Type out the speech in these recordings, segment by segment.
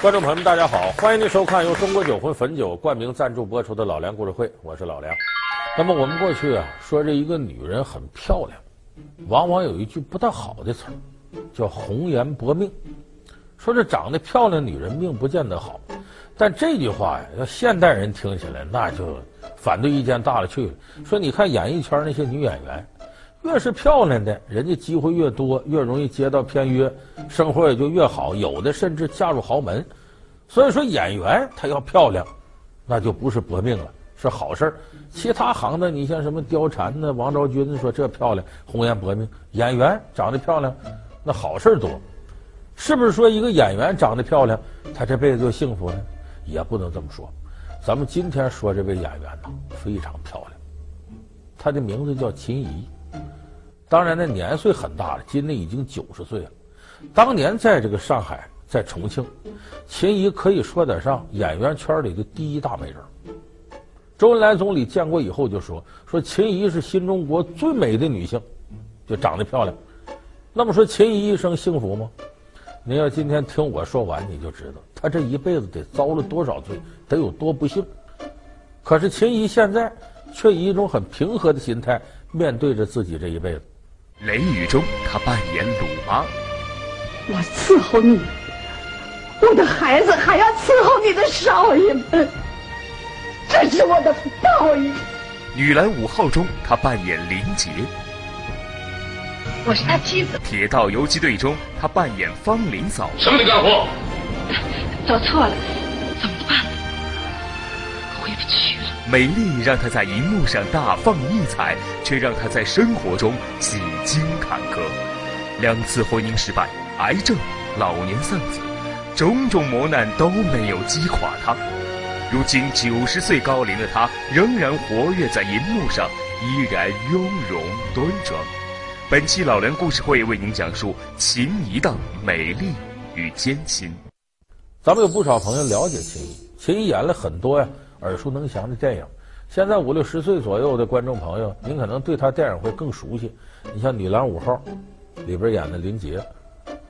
观众朋友们，大家好，欢迎您收看由中国酒魂汾酒冠名赞助播出的《老梁故事会》，我是老梁。那么我们过去啊，说这一个女人很漂亮，往往有一句不大好的词儿，叫“红颜薄命”。说这长得漂亮女人命不见得好，但这句话呀，要现代人听起来那就反对意见大了去了。说你看演艺圈那些女演员，越是漂亮的，人家机会越多，越容易接到片约，生活也就越好，有的甚至嫁入豪门。所以说演员她要漂亮，那就不是薄命了，是好事儿。其他行的，你像什么貂蝉呢、王昭君说这漂亮，红颜薄命；演员长得漂亮，那好事多。是不是说一个演员长得漂亮，他这辈子就幸福呢？也不能这么说。咱们今天说这位演员呢，非常漂亮。她的名字叫秦怡，当然呢年岁很大了，今年已经九十岁了。当年在这个上海，在重庆，秦怡可以说得上演员圈里的第一大美人。周恩来总理见过以后就说：“说秦怡是新中国最美的女性，就长得漂亮。”那么说秦怡一生幸福吗？您要今天听我说完，你就知道她这一辈子得遭了多少罪，得有多不幸。可是秦怡现在却以一种很平和的心态面对着自己这一辈子。雷雨中，他扮演鲁妈。我伺候你，我的孩子还要伺候你的少爷们，这是我的报应。女篮五号中，他扮演林杰。我是他妻子。铁道游击队中，他扮演方林嫂。什么的干活？走错了，美丽让他在荧幕上大放异彩，却让他在生活中几经坎坷。两次婚姻失败，癌症，老年丧子，种种磨难都没有击垮他。如今九十岁高龄的他，仍然活跃在荧幕上，依然雍容端庄。本期老梁故事会为您讲述秦怡的美丽与艰辛。咱们有不少朋友了解秦怡，秦怡演了很多呀耳熟能详的电影。现在五六十岁左右的观众朋友，您可能对他电影会更熟悉。你像《女篮五号》里边演的林杰，《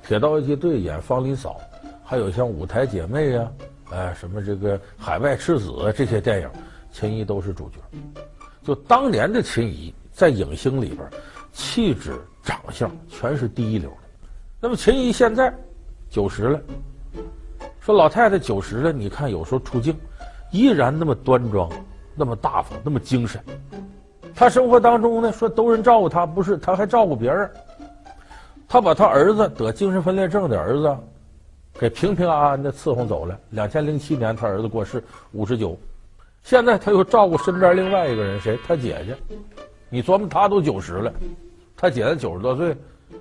铁道游击队》演方林嫂，还有像《舞台姐妹》呀，哎，什么这个《海外赤子》这些电影，秦怡都是主角。就当年的秦怡在影星里边。气质、长相全是第一流的。那么秦怡现在九十了，说老太太九十了，你看有时候出镜，依然那么端庄，那么大方，那么精神。他生活当中呢，说都人照顾他，不是他还照顾别人。他把他儿子得精神分裂症的儿子给平平安安的伺候走了。两千零七年，他儿子过世，五十九。现在他又照顾身边另外一个人，谁？他姐姐。你琢磨，他都九十了，他姐姐九十多岁，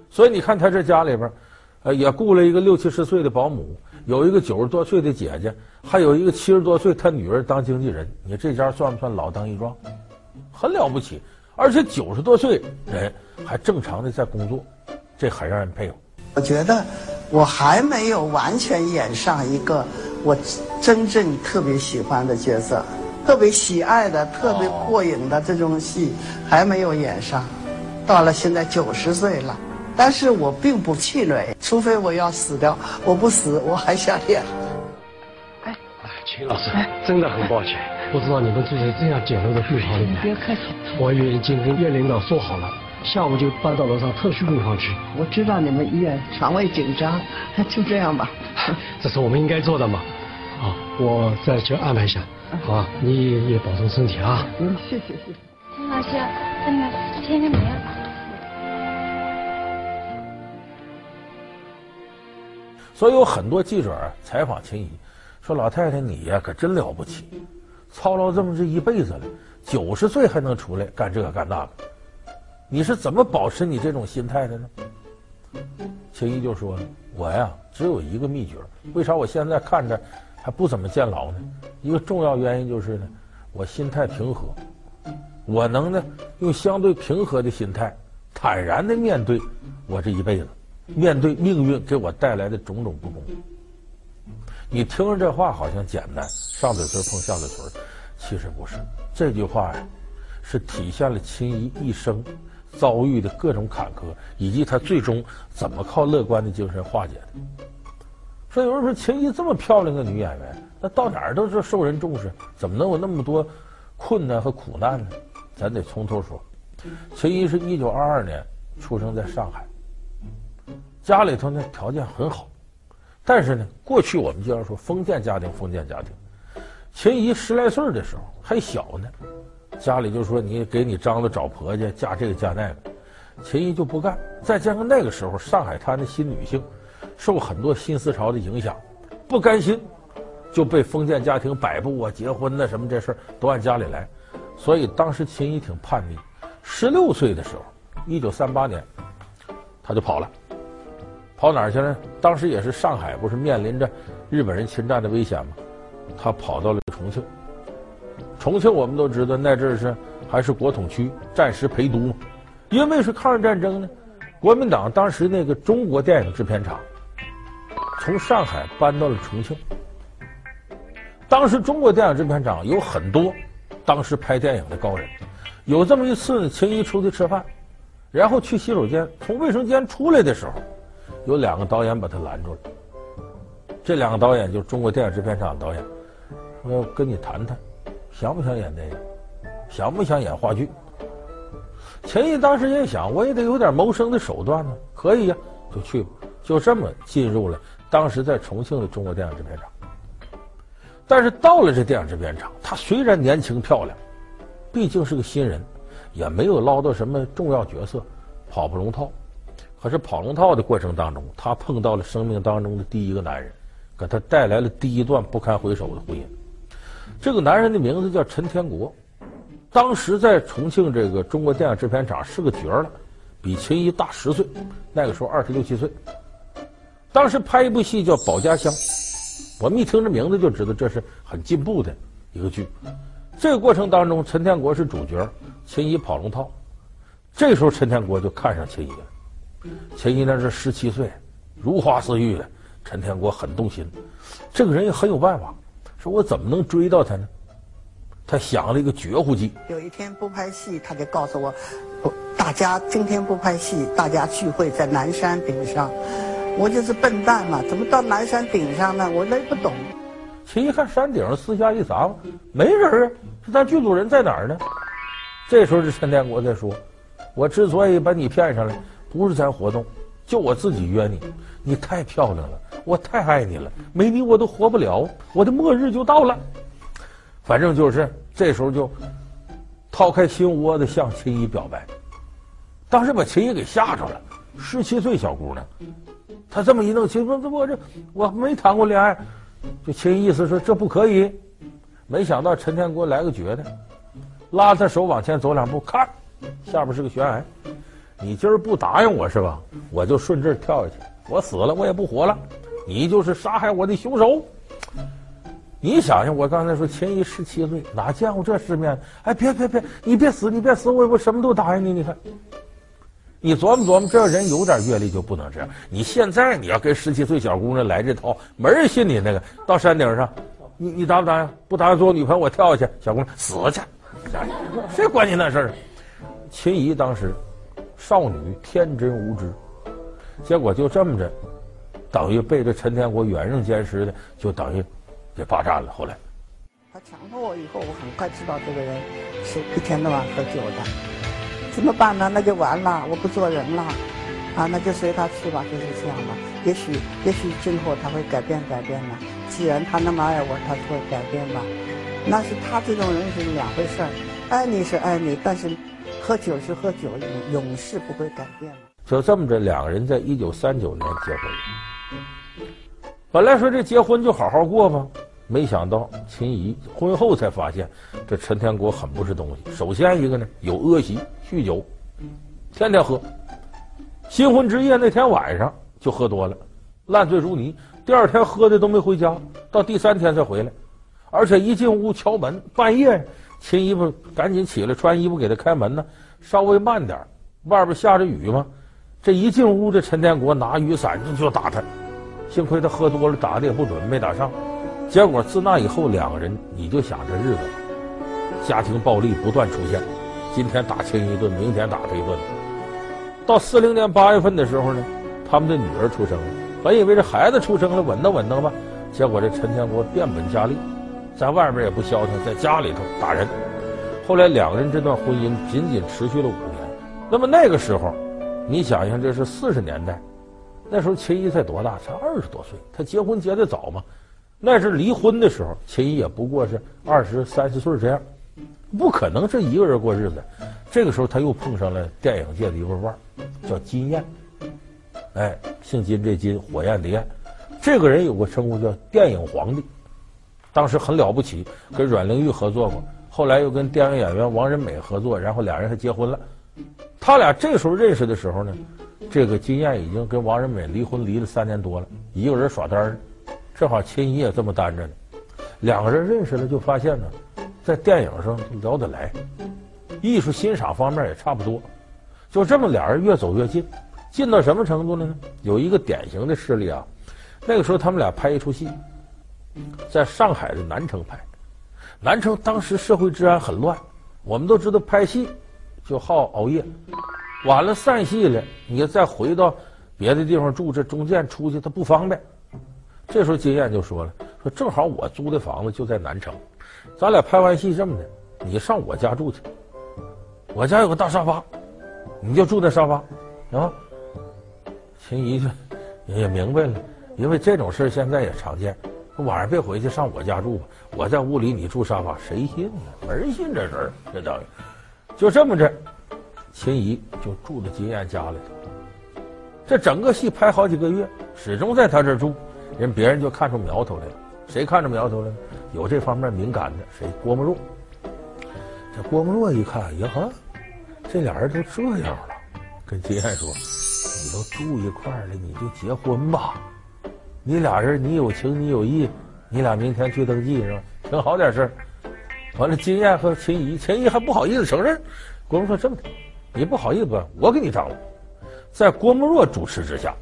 所以你看他这家里边，呃，也雇了一个六七十岁的保姆，有一个九十多岁的姐姐，还有一个七十多岁他女儿当经纪人。你这家算不算老当益壮？很了不起，而且九十多岁人还正常的在工作，这很让人佩服。我觉得我还没有完全演上一个我真正特别喜欢的角色。特别喜爱的、特别过瘾的这种戏还没有演上，到了现在九十岁了，但是我并不气馁，除非我要死掉，我不死，我还想演。哎，秦老师，真的很抱歉，不知道你们住在这样简陋的病房里面。别客气，我已经跟院领导说好了，下午就搬到楼上特殊病房去。我知道你们医院床位紧张，就这样吧。这是我们应该做的嘛。好，我再去安排一下。好、啊，你也保重身体啊！嗯，谢谢谢谢。秦老师，那个签个名。所以有很多记者采访秦怡，说：“老太太你呀，可真了不起，操劳这么这一辈子了，九十岁还能出来干这个干那个，你是怎么保持你这种心态的呢？”秦怡就说：“我呀，只有一个秘诀，为啥我现在看着？”还不怎么见老呢，一个重要原因就是呢，我心态平和，我能呢用相对平和的心态，坦然的面对我这一辈子，面对命运给我带来的种种不公。你听着这话好像简单，上嘴唇碰下嘴唇，其实不是。这句话呀，是体现了秦怡一生遭遇的各种坎坷，以及他最终怎么靠乐观的精神化解的。说有人说秦怡这么漂亮的女演员，那到哪儿都是受人重视，怎么能有那么多困难和苦难呢？咱得从头说。秦怡是一九二二年出生在上海，家里头呢条件很好，但是呢，过去我们经常说封建家庭，封建家庭。秦怡十来岁的时候还小呢，家里就说你给你张罗找婆家，嫁这个嫁那个，秦怡就不干。再加上那个时候上海滩的新女性，受很多新思潮的影响，不甘心，就被封建家庭摆布啊，结婚呐什么这事儿都按家里来，所以当时秦怡挺叛逆。十六岁的时候，一九三八年，他就跑了，跑哪儿去了？当时也是上海，不是面临着日本人侵占的危险吗？他跑到了重庆。重庆我们都知道，那阵是还是国统区，暂时陪都嘛。因为是抗日战争呢，国民党当时那个中国电影制片厂从上海搬到了重庆。当时中国电影制片厂有很多当时拍电影的高人。有这么一次，秦怡出去吃饭，然后去洗手间，从卫生间出来的时候，有两个导演把他拦住了。这两个导演就是中国电影制片厂的导演，说跟你谈谈，想不想演电影？想不想演话剧？秦怡当时也想，我也得有点谋生的手段呢，可以呀，就去吧。就这么进入了当时在重庆的中国电影制片厂。但是到了这电影制片厂，他虽然年轻漂亮。毕竟是个新人，也没有捞到什么重要角色，跑不龙套。可是跑龙套的过程当中，他碰到了生命当中的第一个男人，给他带来了第一段不堪回首的婚姻。这个男人的名字叫陈天国，当时在重庆这个中国电影制片厂是个角儿了，比秦怡大十岁，那个时候二十六七岁。当时拍一部戏叫《保家乡》，我们一听这名字就知道这是很进步的一个剧。这个过程当中，陈天国是主角，秦怡跑龙套。这时候，陈天国就看上秦怡了。秦怡那是十七岁，如花似玉的。陈天国很动心，这个人也很有办法，说我怎么能追到他呢？他想了一个绝户计。有一天不拍戏，他就告诉我，大家今天不拍戏，大家聚会在南山顶上。我就是笨蛋嘛，怎么到南山顶上呢？我那不懂。秦一看山顶上四下一砸，没人啊。是咱剧组人在哪儿呢？这时候是陈天国在说：“我之所以把你骗上来，不是咱活动，就我自己约你。你太漂亮了，我太爱你了，没你我都活不了，我的末日就到了。反正就是这时候就掏开心窝子向秦怡表白，当时把秦怡给吓着了。十七岁小姑娘，她这么一弄，秦说：‘这我这我没谈过恋爱。’就秦怡意思说这不可以。”没想到陈天国来个绝的，拉她手往前走两步，看，下边是个悬崖。你今儿不答应我是吧？我就顺这儿跳下去，我死了我也不活了，你就是杀害我的凶手。你想想，我刚才说秦怡十七岁，哪见过这世面？哎，别别别，你别死，你别死，我我什么都答应你。你看，你琢磨琢磨，这人有点阅历就不能这样。你现在你要跟十七岁小姑娘来这套，没人信你那个。到山顶上。你你答不答应？不答应做我女朋友，我跳下去。小姑娘死去，谁管你那事儿？秦怡当时少女天真无知，结果就这么着，等于被这陈天国软硬兼施的，就等于给霸占了。后来他强迫我以后，我很快知道这个人是一天到晚喝酒的，怎么办呢？那就完了，我不做人了，啊，那就随他去吧，就是这样吧。也许也许今后他会改变改变呢。既然他那么爱我，他会改变吧？那是他这种人是两回事儿。爱你是爱你，但是喝酒是喝酒，永世不会改变。就这么着，两个人在一九三九年结婚。本来说这结婚就好好过吧，没想到秦怡婚后才发现，这陈天国很不是东西。首先一个呢，有恶习，酗酒，天天喝。新婚之夜那天晚上就喝多了，烂醉如泥。第二天喝的都没回家，到第三天才回来，而且一进屋敲门，半夜，秦怡不赶紧起来穿衣服给他开门呢，稍微慢点，外边下着雨嘛，这一进屋，这陈天国拿雨伞就就打他，幸亏他喝多了，打的也不准，没打上。结果自那以后，两个人你就想这日子，家庭暴力不断出现，今天打亲一顿，明天打他一顿。到四零年八月份的时候呢，他们的女儿出生了。本以为这孩子出生了，稳当稳当吧，结果这陈天国变本加厉，在外面也不消停，在家里头打人。后来两个人这段婚姻仅仅持续了五年。那么那个时候，你想想，这是四十年代，那时候秦怡才多大？才二十多岁。她结婚结得早嘛？那是离婚的时候，秦怡也不过是二十三十岁这样，不可能是一个人过日子。这个时候，他又碰上了电影界的一个腕儿，叫金燕。哎，姓金这金，火焰的焰，这个人有个称呼叫电影皇帝，当时很了不起，跟阮玲玉合作过，后来又跟电影演员王仁美合作，然后俩人还结婚了。他俩这时候认识的时候呢，这个金燕已经跟王仁美离婚离了三年多了，一个人耍单儿，正好秦怡也这么单着呢，两个人认识了就发现呢，在电影上聊得来。艺术欣赏方面也差不多，就这么俩人越走越近，近到什么程度了呢？有一个典型的事例啊，那个时候他们俩拍一出戏，在上海的南城拍，南城当时社会治安很乱，我们都知道拍戏就好熬夜，晚了散戏了，你再回到别的地方住，这中间出去他不方便。这时候金燕就说了，说正好我租的房子就在南城，咱俩拍完戏这么的，你上我家住去。我家有个大沙发，你就住那沙发，啊？秦姨就也明白了，因为这种事现在也常见。晚上别回去，上我家住吧。我在屋里，你住沙发，谁信呢？没人信这事儿。这等于就这么着，秦怡就住在金燕家里头。这整个戏拍好几个月，始终在他这儿住，人别人就看出苗头来了。谁看出苗头来了？有这方面敏感的，谁？郭沫若。这郭沫若一看，呀哈，这俩人都这样了，跟金燕说：“你都住一块儿了，你就结婚吧。你俩人，你有情，你有意，你俩明天去登记是吧？挺好点事儿。完了，金燕和秦怡，秦怡还不好意思承认。郭沫若：“这么的，你不好意思？我给你张罗。”在郭沫若主持之下，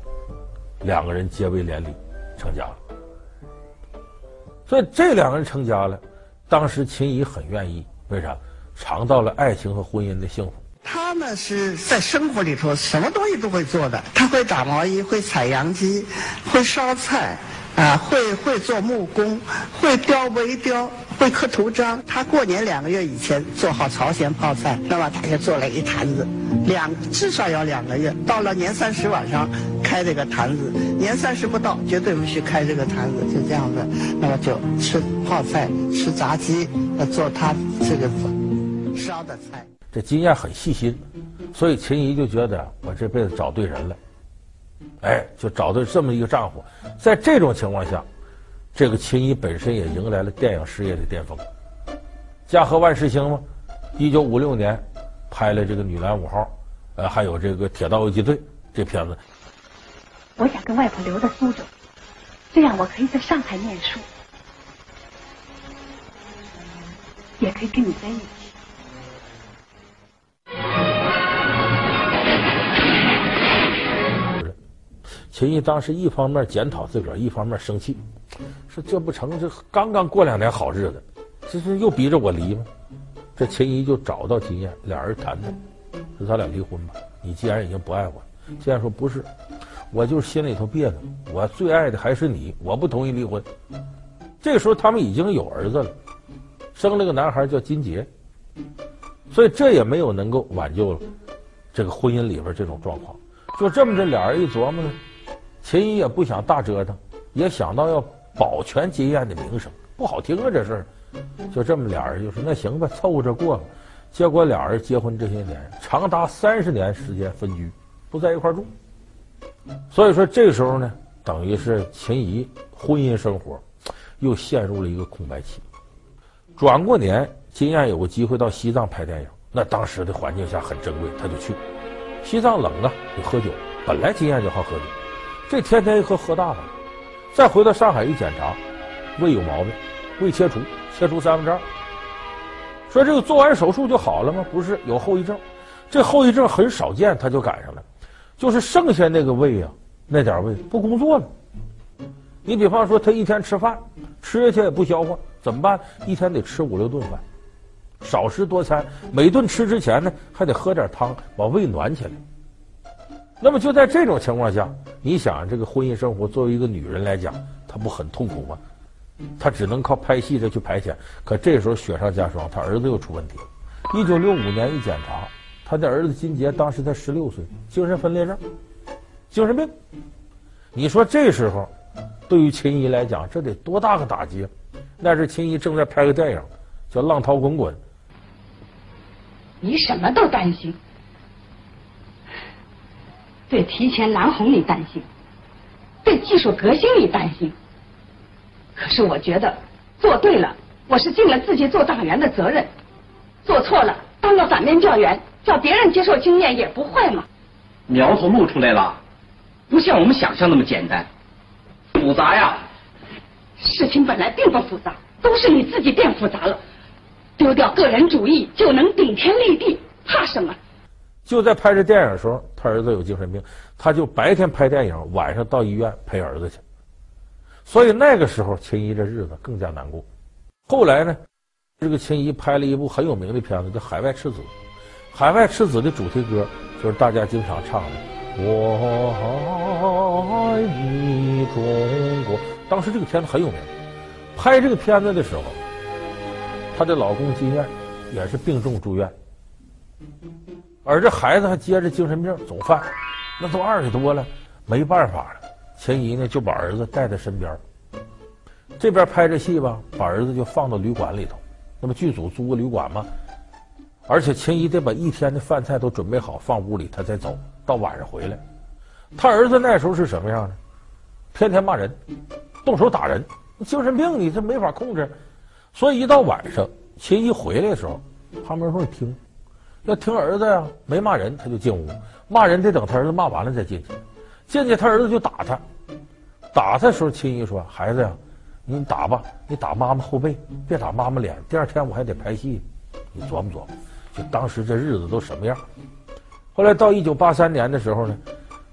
两个人结为连理，成家了。所以这两个人成家了，当时秦怡很愿意，为啥？尝到了爱情和婚姻的幸福。他呢是在生活里头什么东西都会做的，他会打毛衣，会采阳机，会烧菜，啊，会会做木工，会雕微雕，会刻图章。他过年两个月以前做好朝鲜泡菜，那么他就做了一坛子，两至少要两个月。到了年三十晚上开这个坛子，年三十不到绝对不许开这个坛子，就这样子。那么就吃泡菜，吃炸鸡，做他这个。烧的菜，这金燕很细心，所以秦姨就觉得我这辈子找对人了，哎，就找到这么一个丈夫。在这种情况下，这个秦姨本身也迎来了电影事业的巅峰。家和万事兴嘛，一九五六年拍了这个《女篮五号》，呃，还有这个《铁道游击队》这片子。我想跟外婆留在苏州，这样我可以在上海念书，也可以跟你在一起。秦怡当时一方面检讨自个儿，一方面生气，说这不成，这刚刚过两年好日子，这是又逼着我离吗？这秦怡就找到金燕，俩人谈谈，说咱俩离婚吧。你既然已经不爱我，金燕说不是，我就是心里头别扭，我最爱的还是你，我不同意离婚。这个时候他们已经有儿子了，生了个男孩叫金杰，所以这也没有能够挽救了这个婚姻里边这种状况。就这么着，俩人一琢磨呢。秦姨也不想大折腾，也想到要保全金燕的名声，不好听啊这事儿。就这么俩人就说那行吧，凑合着过吧。结果俩人结婚这些年，长达三十年时间分居，不在一块住。所以说这个时候呢，等于是秦姨婚姻生活又陷入了一个空白期。转过年，金燕有个机会到西藏拍电影，那当时的环境下很珍贵，他就去。西藏冷啊，你喝酒。本来金燕就好喝酒。这天天一喝喝大了，再回到上海一检查，胃有毛病，胃切除，切除三分之二。说这个做完手术就好了吗？不是，有后遗症。这后遗症很少见，他就赶上了，就是剩下那个胃啊，那点胃不工作了。你比方说，他一天吃饭，吃下去也不消化，怎么办？一天得吃五六顿饭，少食多餐，每顿吃之前呢，还得喝点汤，把胃暖起来。那么就在这种情况下。你想，这个婚姻生活作为一个女人来讲，她不很痛苦吗？她只能靠拍戏这去排遣。可这时候雪上加霜，她儿子又出问题了。一九六五年一检查，他的儿子金杰当时才十六岁，精神分裂症，精神病。你说这时候，对于秦姨来讲，这得多大个打击？那时秦姨正在拍个电影，叫《浪涛滚滚》。你什么都担心，对提前蓝红你担心，对技术革新你担心。可是我觉得做对了，我是尽了自己做党员的责任；做错了，当个反面教员，叫别人接受经验也不坏嘛。苗头露出来了，不像我们想象那么简单，复杂呀。事情本来并不复杂，都是你自己变复杂了。丢掉个人主义就能顶天立地，怕什么？就在拍这电影的时候，他儿子有精神病，他就白天拍电影，晚上到医院陪儿子去。所以那个时候，秦怡这日子更加难过。后来呢，这个秦怡拍了一部很有名的片子，叫《海外赤子》。《海外赤子》的主题歌就是大家经常唱的“我爱你中国”。当时这个片子很有名。拍这个片子的时候。她的老公金燕也是病重住院，而这孩子还接着精神病总犯，那都二十多了，没办法了。秦姨呢就把儿子带在身边，这边拍着戏吧，把儿子就放到旅馆里头。那么剧组租个旅馆嘛，而且秦姨得把一天的饭菜都准备好放屋里，她再走到晚上回来。他儿子那时候是什么样呢？天天骂人，动手打人，精神病你这没法控制。所以一到晚上，秦姨回来的时候，旁边会听，要听儿子呀，没骂人他就进屋，骂人得等他儿子骂完了再进去。进去他儿子就打他，打他的时候，秦姨说：“孩子呀，你打吧，你打妈妈后背，别打妈妈脸。第二天我还得拍戏，你琢磨琢磨。”就当时这日子都什么样？后来到一九八三年的时候呢，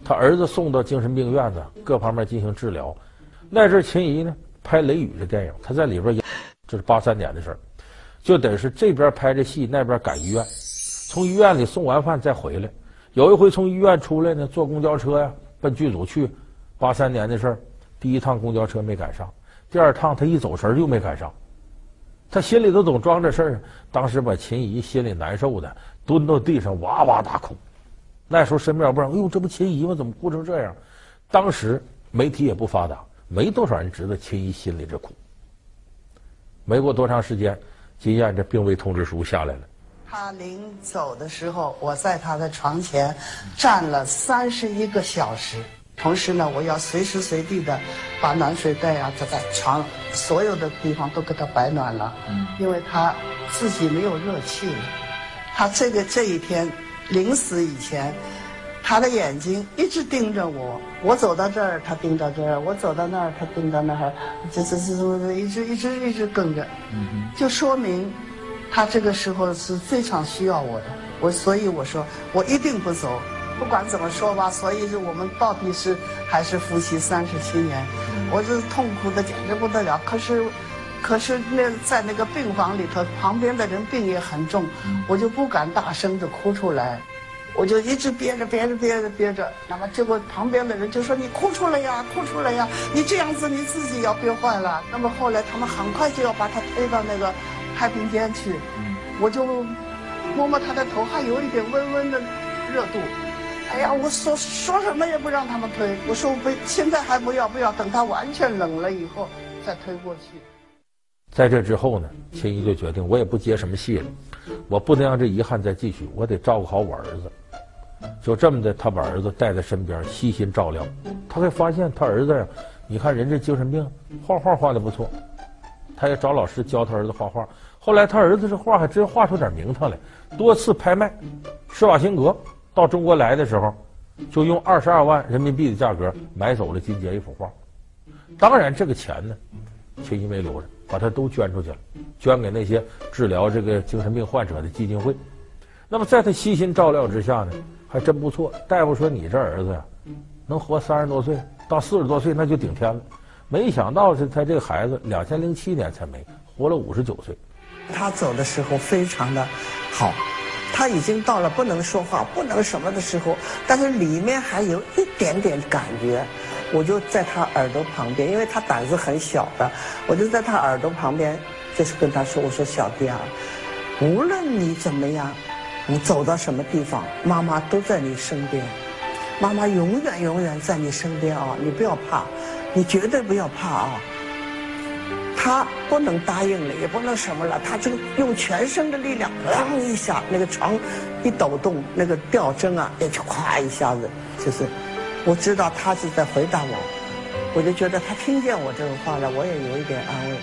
他儿子送到精神病院子各方面进行治疗。那阵秦怡呢拍《雷雨》的电影，他在里边演。这是八三年的事儿，就得是这边拍着戏，那边赶医院，从医院里送完饭再回来。有一回从医院出来呢，坐公交车呀，奔剧组去。八三年的事儿，第一趟公交车没赶上，第二趟他一走神又没赶上，他心里头总装着事儿。当时把秦怡心里难受的，蹲到地上哇哇大哭。那时候身边不知道，哎呦，这不秦怡吗？怎么哭成这样？当时媒体也不发达，没多少人知道秦姨心里这苦。没过多长时间，金燕这病危通知书下来了。他临走的时候，我在他的床前站了三十一个小时。同时呢，我要随时随地的把暖水袋啊，在在床所有的地方都给他摆暖了。嗯，因为他自己没有热气了。他这个这一天临死以前。他的眼睛一直盯着我，我走到这儿，他盯到这儿；我走到那儿，他盯到那儿，这这这这一直一直一直跟着，就说明他这个时候是非常需要我的。我所以我说我一定不走，不管怎么说吧。所以是我们到底是还是夫妻三十七年，我是痛苦的简直不得了。可是，可是那在那个病房里头，旁边的人病也很重，我就不敢大声的哭出来。我就一直憋着憋着憋着憋着，那么结果旁边的人就说：“你哭出来呀，哭出来呀！你这样子你自己要憋坏了。”那么后来他们很快就要把他推到那个太平间去，我就摸摸他的头，还有一点温温的热度。哎呀，我说说什么也不让他们推，我说不，现在还不要不要，等他完全冷了以后再推过去。在这之后呢，秦怡就决定，我也不接什么戏了，我不能让这遗憾再继续，我得照顾好我儿子。就这么的，他把儿子带在身边，悉心照料。他会发现他儿子呀，你看人这精神病，画画画的不错，他也找老师教他儿子画画。后来他儿子这画还真画出点名堂来，多次拍卖。施瓦辛格到中国来的时候，就用二十二万人民币的价格买走了金杰一幅画。当然，这个钱呢，秦姨没留着，把它都捐出去了，捐给那些治疗这个精神病患者的基金会。那么在他悉心照料之下呢，还真不错。大夫说：“你这儿子呀，能活三十多岁，到四十多岁那就顶天了。”没想到是他这个孩子，两千零七年才没，活了五十九岁。他走的时候非常的好，他已经到了不能说话、不能什么的时候，但是里面还有一点点感觉。我就在他耳朵旁边，因为他胆子很小的，我就在他耳朵旁边，就是跟他说：“我说小弟啊，无论你怎么样，你走到什么地方，妈妈都在你身边，妈妈永远永远在你身边啊！你不要怕，你绝对不要怕啊！”他不能答应了，也不能什么了，他就用全身的力量，咣一下，那个床一抖动，那个吊针啊，也就咵一下子，就是。我知道他是在回答我，我就觉得他听见我这个话了，我也有一点安慰。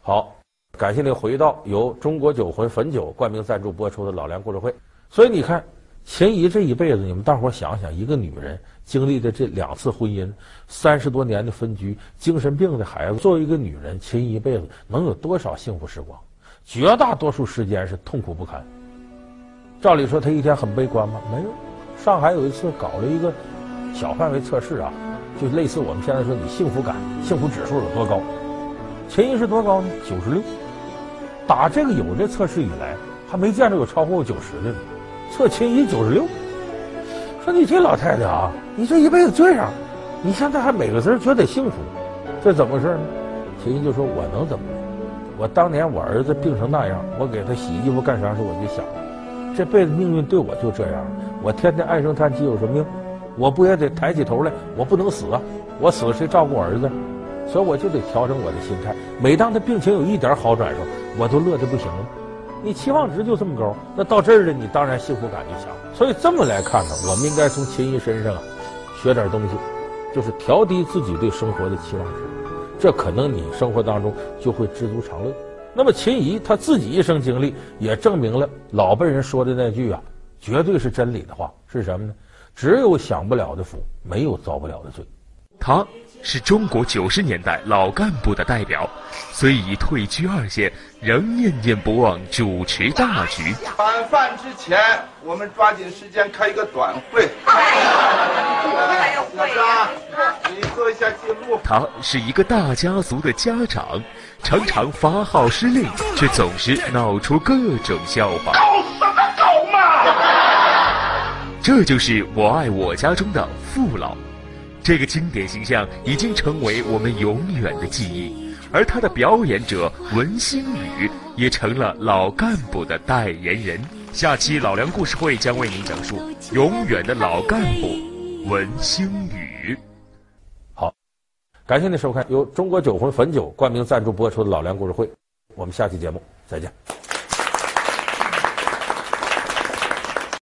好，感谢您回到由中国酒魂汾酒冠名赞助播出的老梁故事会。所以你看，秦怡这一辈子，你们大伙想想，一个女人经历的这两次婚姻，三十多年的分居，精神病的孩子，作为一个女人，秦怡一辈子能有多少幸福时光？绝大多数时间是痛苦不堪。照理说，她一天很悲观吗？没有。上海有一次搞了一个。小范围测试啊，就类似我们现在说你幸福感、幸福指数有多高？秦怡是多高呢？九十六。打这个有这测试以来，还没见着有超过九十的呢。测秦怡九十六，说你这老太太啊，你这一辈子这样，你现在还每个字觉得幸福，这怎么回事呢？秦怡就说：“我能怎么的？我当年我儿子病成那样，我给他洗衣服干啥时，我就想，这辈子命运对我就这样，我天天唉声叹气有什么用？”我不也得抬起头来？我不能死啊！我死了谁照顾我儿子？所以我就得调整我的心态。每当他病情有一点好转的时候，我都乐得不行了。你期望值就这么高，那到这儿了，你当然幸福感就强。所以这么来看呢，我们应该从秦怡身上啊学点东西，就是调低自己对生活的期望值，这可能你生活当中就会知足常乐。那么秦怡她自己一生经历也证明了老辈人说的那句啊，绝对是真理的话是什么呢？只有享不了的福，没有遭不了的罪。他是中国九十年代老干部的代表，虽已退居二线，仍念念不忘主持大局。晚饭之前，我们抓紧时间开一个短会。老张，你做一下记录。他是一个大家族的家长，常常发号施令，却总是闹出各种笑话。搞什么搞嘛！这就是我爱我家中的父老，这个经典形象已经成为我们永远的记忆，而他的表演者文星宇也成了老干部的代言人。下期老梁故事会将为您讲述永远的老干部文星宇。好，感谢您收看由中国酒魂汾酒冠名赞助播出的老梁故事会，我们下期节目再见。